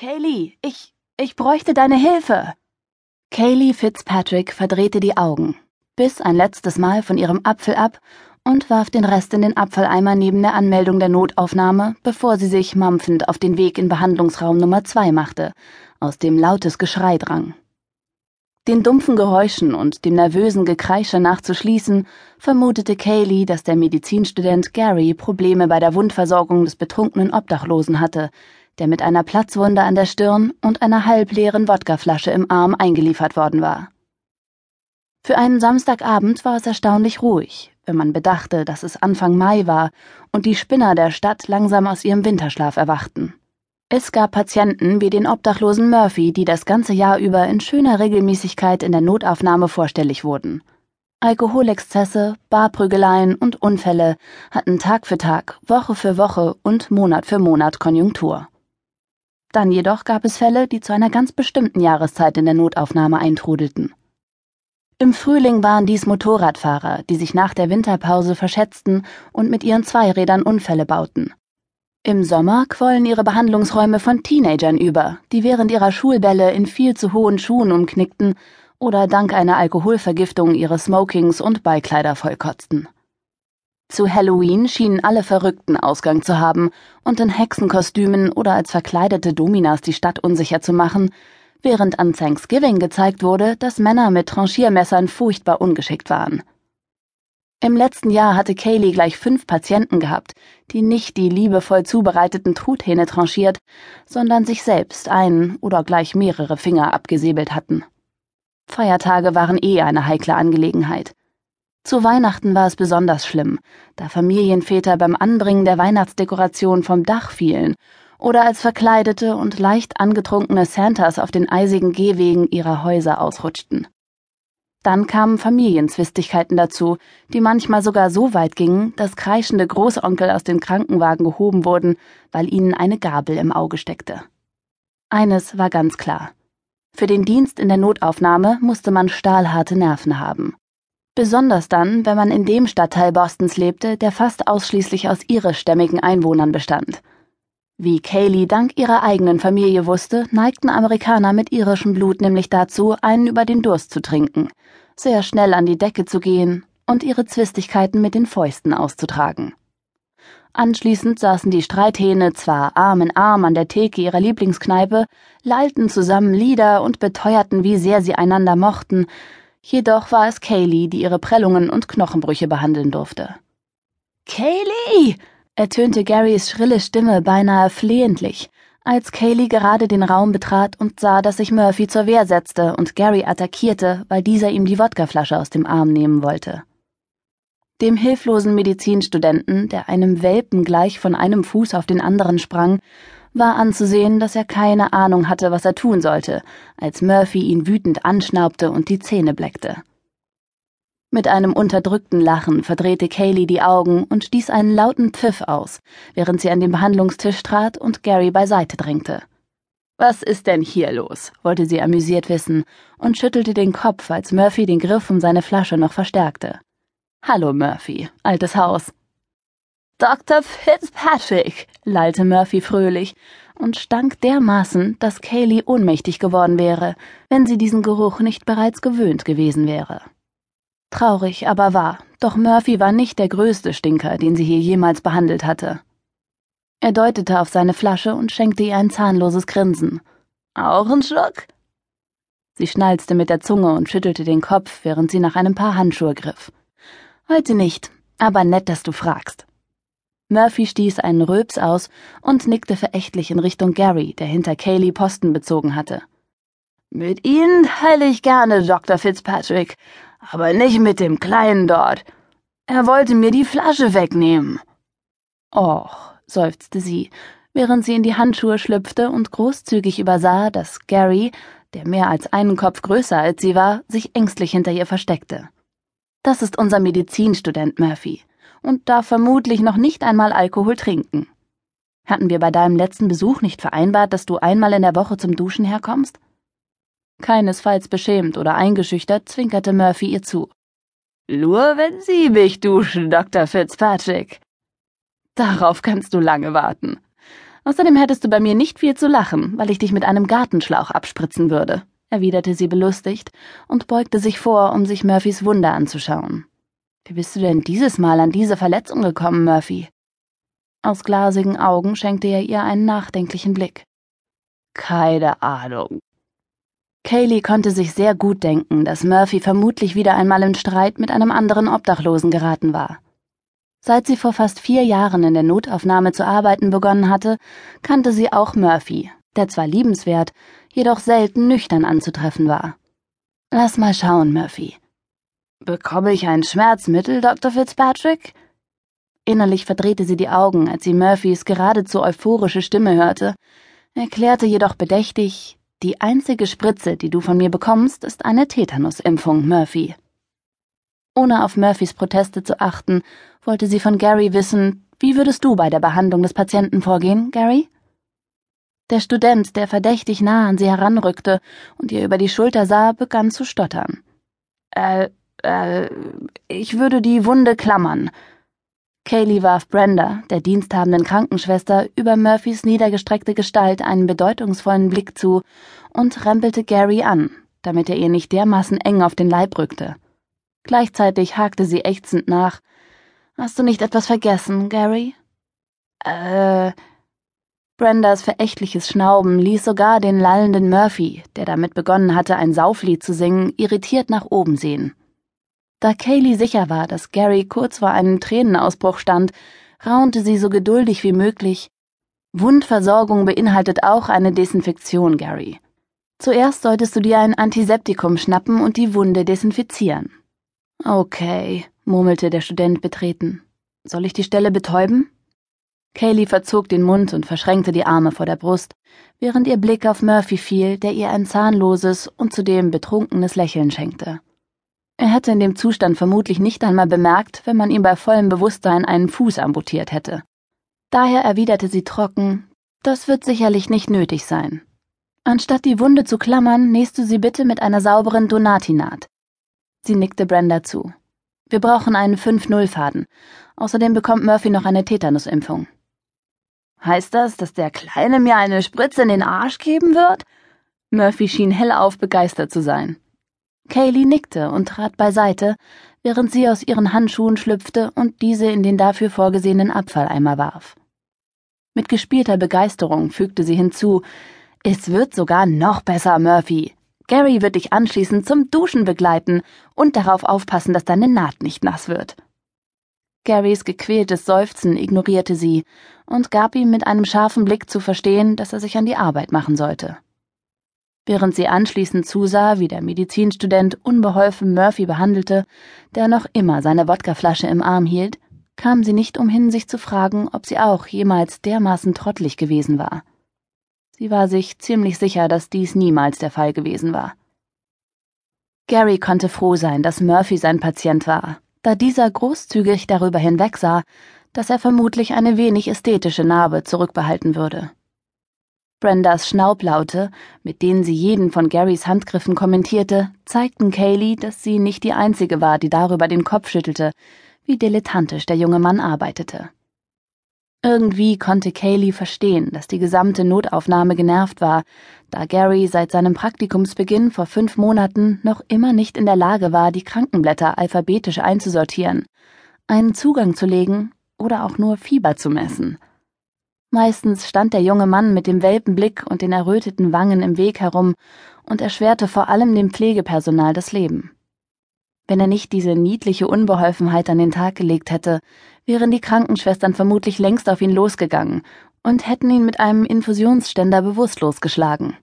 Kaylee, ich, ich bräuchte deine Hilfe. Kaylee Fitzpatrick verdrehte die Augen, biss ein letztes Mal von ihrem Apfel ab und warf den Rest in den Abfalleimer neben der Anmeldung der Notaufnahme, bevor sie sich mampfend auf den Weg in Behandlungsraum Nummer zwei machte, aus dem lautes Geschrei drang. Den dumpfen Geräuschen und dem nervösen Gekreische nachzuschließen, vermutete Kaylee, dass der Medizinstudent Gary Probleme bei der Wundversorgung des betrunkenen Obdachlosen hatte, der mit einer Platzwunde an der Stirn und einer halbleeren Wodkaflasche im Arm eingeliefert worden war. Für einen Samstagabend war es erstaunlich ruhig, wenn man bedachte, dass es Anfang Mai war und die Spinner der Stadt langsam aus ihrem Winterschlaf erwachten. Es gab Patienten wie den obdachlosen Murphy, die das ganze Jahr über in schöner Regelmäßigkeit in der Notaufnahme vorstellig wurden. Alkoholexzesse, Barprügeleien und Unfälle hatten Tag für Tag, Woche für Woche und Monat für Monat Konjunktur. Dann jedoch gab es Fälle, die zu einer ganz bestimmten Jahreszeit in der Notaufnahme eintrudelten. Im Frühling waren dies Motorradfahrer, die sich nach der Winterpause verschätzten und mit ihren Zweirädern Unfälle bauten. Im Sommer quollen ihre Behandlungsräume von Teenagern über, die während ihrer Schulbälle in viel zu hohen Schuhen umknickten oder dank einer Alkoholvergiftung ihre Smokings und Beikleider vollkotzten. Zu Halloween schienen alle Verrückten Ausgang zu haben und in Hexenkostümen oder als verkleidete Dominas die Stadt unsicher zu machen, während an Thanksgiving gezeigt wurde, dass Männer mit Tranchiermessern furchtbar ungeschickt waren. Im letzten Jahr hatte Kaylee gleich fünf Patienten gehabt, die nicht die liebevoll zubereiteten Truthähne tranchiert, sondern sich selbst einen oder gleich mehrere Finger abgesäbelt hatten. Feiertage waren eh eine heikle Angelegenheit. Zu Weihnachten war es besonders schlimm, da Familienväter beim Anbringen der Weihnachtsdekoration vom Dach fielen oder als verkleidete und leicht angetrunkene Santas auf den eisigen Gehwegen ihrer Häuser ausrutschten. Dann kamen Familienzwistigkeiten dazu, die manchmal sogar so weit gingen, dass kreischende Großonkel aus den Krankenwagen gehoben wurden, weil ihnen eine Gabel im Auge steckte. Eines war ganz klar. Für den Dienst in der Notaufnahme musste man stahlharte Nerven haben. Besonders dann, wenn man in dem Stadtteil Bostons lebte, der fast ausschließlich aus irischstämmigen Einwohnern bestand. Wie Kaylee dank ihrer eigenen Familie wusste, neigten Amerikaner mit irischem Blut nämlich dazu, einen über den Durst zu trinken, sehr schnell an die Decke zu gehen und ihre Zwistigkeiten mit den Fäusten auszutragen. Anschließend saßen die Streithähne zwar Arm in Arm an der Theke ihrer Lieblingskneipe, lallten zusammen Lieder und beteuerten, wie sehr sie einander mochten, Jedoch war es Kaylee, die ihre Prellungen und Knochenbrüche behandeln durfte. Kaylee! ertönte Garys schrille Stimme beinahe flehentlich, als Kaylee gerade den Raum betrat und sah, dass sich Murphy zur Wehr setzte und Gary attackierte, weil dieser ihm die Wodkaflasche aus dem Arm nehmen wollte. Dem hilflosen Medizinstudenten, der einem Welpen gleich von einem Fuß auf den anderen sprang, war anzusehen, dass er keine Ahnung hatte, was er tun sollte, als Murphy ihn wütend anschnaubte und die Zähne bleckte. Mit einem unterdrückten Lachen verdrehte Kaylee die Augen und stieß einen lauten Pfiff aus, während sie an den Behandlungstisch trat und Gary beiseite drängte. Was ist denn hier los? wollte sie amüsiert wissen und schüttelte den Kopf, als Murphy den Griff um seine Flasche noch verstärkte. Hallo, Murphy, altes Haus. Dr. Fitzpatrick, lallte Murphy fröhlich und stank dermaßen, dass Kaylee ohnmächtig geworden wäre, wenn sie diesen Geruch nicht bereits gewöhnt gewesen wäre. Traurig aber wahr, doch Murphy war nicht der größte Stinker, den sie hier jemals behandelt hatte. Er deutete auf seine Flasche und schenkte ihr ein zahnloses Grinsen. Auch ein Schluck? Sie schnalzte mit der Zunge und schüttelte den Kopf, während sie nach einem Paar Handschuhe griff. Heute nicht, aber nett, dass du fragst. Murphy stieß einen Röps aus und nickte verächtlich in Richtung Gary, der hinter Kaylee Posten bezogen hatte. Mit Ihnen teile ich gerne, Dr. Fitzpatrick, aber nicht mit dem Kleinen dort. Er wollte mir die Flasche wegnehmen. Och, seufzte sie, während sie in die Handschuhe schlüpfte und großzügig übersah, dass Gary, der mehr als einen Kopf größer als sie war, sich ängstlich hinter ihr versteckte. Das ist unser Medizinstudent Murphy und darf vermutlich noch nicht einmal Alkohol trinken. Hatten wir bei deinem letzten Besuch nicht vereinbart, dass du einmal in der Woche zum Duschen herkommst? Keinesfalls beschämt oder eingeschüchtert zwinkerte Murphy ihr zu. Nur wenn Sie mich duschen, Dr. Fitzpatrick. Darauf kannst du lange warten. Außerdem hättest du bei mir nicht viel zu lachen, weil ich dich mit einem Gartenschlauch abspritzen würde, erwiderte sie belustigt und beugte sich vor, um sich Murphys Wunde anzuschauen. Wie bist du denn dieses Mal an diese Verletzung gekommen, Murphy? Aus glasigen Augen schenkte er ihr einen nachdenklichen Blick. Keine Ahnung. Kaylee konnte sich sehr gut denken, dass Murphy vermutlich wieder einmal in Streit mit einem anderen Obdachlosen geraten war. Seit sie vor fast vier Jahren in der Notaufnahme zu arbeiten begonnen hatte, kannte sie auch Murphy, der zwar liebenswert, jedoch selten nüchtern anzutreffen war. Lass mal schauen, Murphy. Bekomme ich ein Schmerzmittel, Dr. Fitzpatrick? Innerlich verdrehte sie die Augen, als sie Murphys geradezu euphorische Stimme hörte, erklärte jedoch bedächtig, die einzige Spritze, die du von mir bekommst, ist eine Tetanusimpfung, Murphy. Ohne auf Murphys Proteste zu achten, wollte sie von Gary wissen, wie würdest du bei der Behandlung des Patienten vorgehen, Gary? Der Student, der verdächtig nah an sie heranrückte und ihr über die Schulter sah, begann zu stottern. Äh, äh, ich würde die Wunde klammern. Kaylee warf Brenda, der diensthabenden Krankenschwester, über Murphys niedergestreckte Gestalt einen bedeutungsvollen Blick zu und rempelte Gary an, damit er ihr nicht dermaßen eng auf den Leib rückte. Gleichzeitig hakte sie ächzend nach. Hast du nicht etwas vergessen, Gary? Äh. Brendas verächtliches Schnauben ließ sogar den lallenden Murphy, der damit begonnen hatte, ein Sauflied zu singen, irritiert nach oben sehen. Da Kaylee sicher war, dass Gary kurz vor einem Tränenausbruch stand, raunte sie so geduldig wie möglich. Wundversorgung beinhaltet auch eine Desinfektion, Gary. Zuerst solltest du dir ein Antiseptikum schnappen und die Wunde desinfizieren. Okay, murmelte der Student betreten. Soll ich die Stelle betäuben? Kaylee verzog den Mund und verschränkte die Arme vor der Brust, während ihr Blick auf Murphy fiel, der ihr ein zahnloses und zudem betrunkenes Lächeln schenkte. Er hätte in dem Zustand vermutlich nicht einmal bemerkt, wenn man ihm bei vollem Bewusstsein einen Fuß amputiert hätte. Daher erwiderte sie trocken, das wird sicherlich nicht nötig sein. Anstatt die Wunde zu klammern, nähst du sie bitte mit einer sauberen Donatinaht. Sie nickte Brenda zu. Wir brauchen einen 5-0-Faden. Außerdem bekommt Murphy noch eine Tetanusimpfung. Heißt das, dass der Kleine mir eine Spritze in den Arsch geben wird? Murphy schien hellauf begeistert zu sein. Kaylee nickte und trat beiseite, während sie aus ihren Handschuhen schlüpfte und diese in den dafür vorgesehenen Abfalleimer warf. Mit gespielter Begeisterung fügte sie hinzu, es wird sogar noch besser, Murphy. Gary wird dich anschließend zum Duschen begleiten und darauf aufpassen, dass deine Naht nicht nass wird. Garys gequältes Seufzen ignorierte sie und gab ihm mit einem scharfen Blick zu verstehen, dass er sich an die Arbeit machen sollte. Während sie anschließend zusah, wie der Medizinstudent unbeholfen Murphy behandelte, der noch immer seine Wodkaflasche im Arm hielt, kam sie nicht umhin, sich zu fragen, ob sie auch jemals dermaßen trottelig gewesen war. Sie war sich ziemlich sicher, dass dies niemals der Fall gewesen war. Gary konnte froh sein, dass Murphy sein Patient war, da dieser großzügig darüber hinwegsah, dass er vermutlich eine wenig ästhetische Narbe zurückbehalten würde. Brendas Schnaublaute, mit denen sie jeden von Garys Handgriffen kommentierte, zeigten Kaylee, dass sie nicht die einzige war, die darüber den Kopf schüttelte, wie dilettantisch der junge Mann arbeitete. Irgendwie konnte Kaylee verstehen, dass die gesamte Notaufnahme genervt war, da Gary seit seinem Praktikumsbeginn vor fünf Monaten noch immer nicht in der Lage war, die Krankenblätter alphabetisch einzusortieren, einen Zugang zu legen oder auch nur Fieber zu messen. Meistens stand der junge Mann mit dem Welpenblick und den erröteten Wangen im Weg herum und erschwerte vor allem dem Pflegepersonal das Leben. Wenn er nicht diese niedliche Unbeholfenheit an den Tag gelegt hätte, wären die Krankenschwestern vermutlich längst auf ihn losgegangen und hätten ihn mit einem Infusionsständer bewusstlos geschlagen.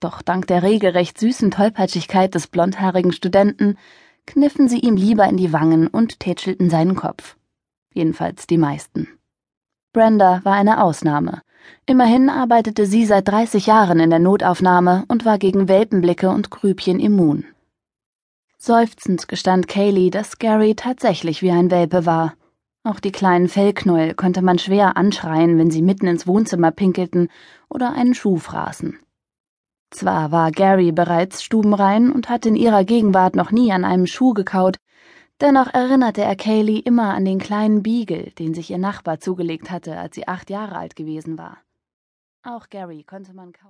Doch dank der regelrecht süßen Tollpatschigkeit des blondhaarigen Studenten kniffen sie ihm lieber in die Wangen und tätschelten seinen Kopf. Jedenfalls die meisten. Brenda war eine Ausnahme. Immerhin arbeitete sie seit 30 Jahren in der Notaufnahme und war gegen Welpenblicke und Grübchen immun. Seufzend gestand Kaylee, dass Gary tatsächlich wie ein Welpe war. Auch die kleinen Fellknäuel konnte man schwer anschreien, wenn sie mitten ins Wohnzimmer pinkelten oder einen Schuh fraßen. Zwar war Gary bereits stubenrein und hatte in ihrer Gegenwart noch nie an einem Schuh gekaut, dennoch erinnerte er Kaylee immer an den kleinen Beagle, den sich ihr Nachbar zugelegt hatte, als sie acht Jahre alt gewesen war. Auch Gary konnte man kaum